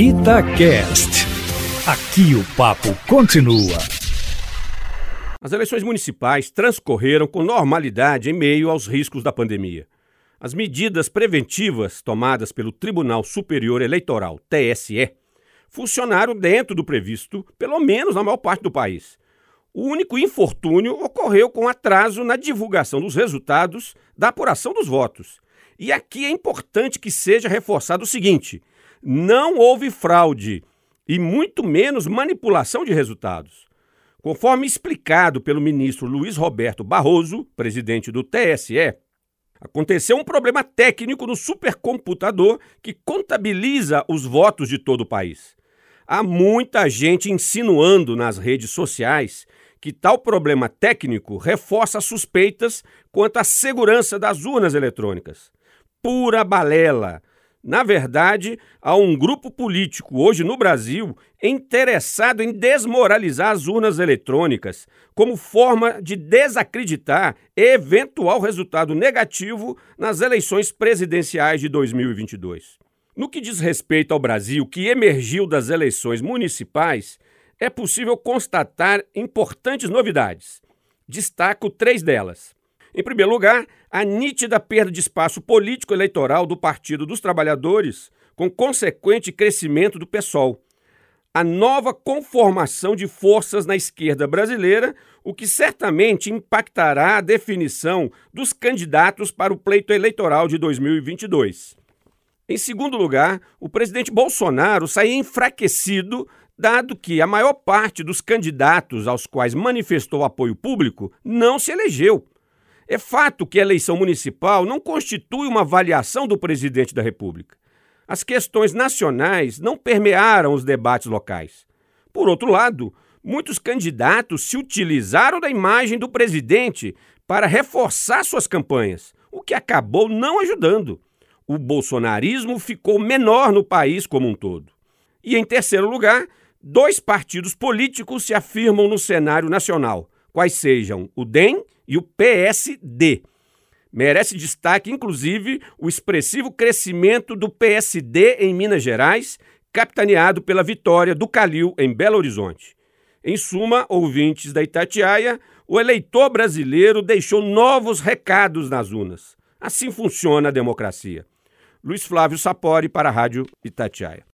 Itacast. Aqui o papo continua. As eleições municipais transcorreram com normalidade em meio aos riscos da pandemia. As medidas preventivas tomadas pelo Tribunal Superior Eleitoral, TSE, funcionaram dentro do previsto, pelo menos na maior parte do país. O único infortúnio ocorreu com atraso na divulgação dos resultados da apuração dos votos. E aqui é importante que seja reforçado o seguinte: não houve fraude e muito menos manipulação de resultados. Conforme explicado pelo ministro Luiz Roberto Barroso, presidente do TSE, aconteceu um problema técnico no supercomputador que contabiliza os votos de todo o país. Há muita gente insinuando nas redes sociais que tal problema técnico reforça suspeitas quanto à segurança das urnas eletrônicas. Pura balela. Na verdade, há um grupo político hoje no Brasil interessado em desmoralizar as urnas eletrônicas como forma de desacreditar eventual resultado negativo nas eleições presidenciais de 2022. No que diz respeito ao Brasil, que emergiu das eleições municipais, é possível constatar importantes novidades. Destaco três delas. Em primeiro lugar, a nítida perda de espaço político eleitoral do Partido dos Trabalhadores, com consequente crescimento do PSOL. A nova conformação de forças na esquerda brasileira, o que certamente impactará a definição dos candidatos para o pleito eleitoral de 2022. Em segundo lugar, o presidente Bolsonaro sai enfraquecido, dado que a maior parte dos candidatos aos quais manifestou apoio público não se elegeu. É fato que a eleição municipal não constitui uma avaliação do presidente da República. As questões nacionais não permearam os debates locais. Por outro lado, muitos candidatos se utilizaram da imagem do presidente para reforçar suas campanhas, o que acabou não ajudando. O bolsonarismo ficou menor no país como um todo. E em terceiro lugar, dois partidos políticos se afirmam no cenário nacional, quais sejam o DEM e o PSD. Merece destaque, inclusive, o expressivo crescimento do PSD em Minas Gerais, capitaneado pela vitória do Calil em Belo Horizonte. Em suma, ouvintes da Itatiaia, o eleitor brasileiro deixou novos recados nas urnas. Assim funciona a democracia. Luiz Flávio Sapori para a Rádio Itatiaia.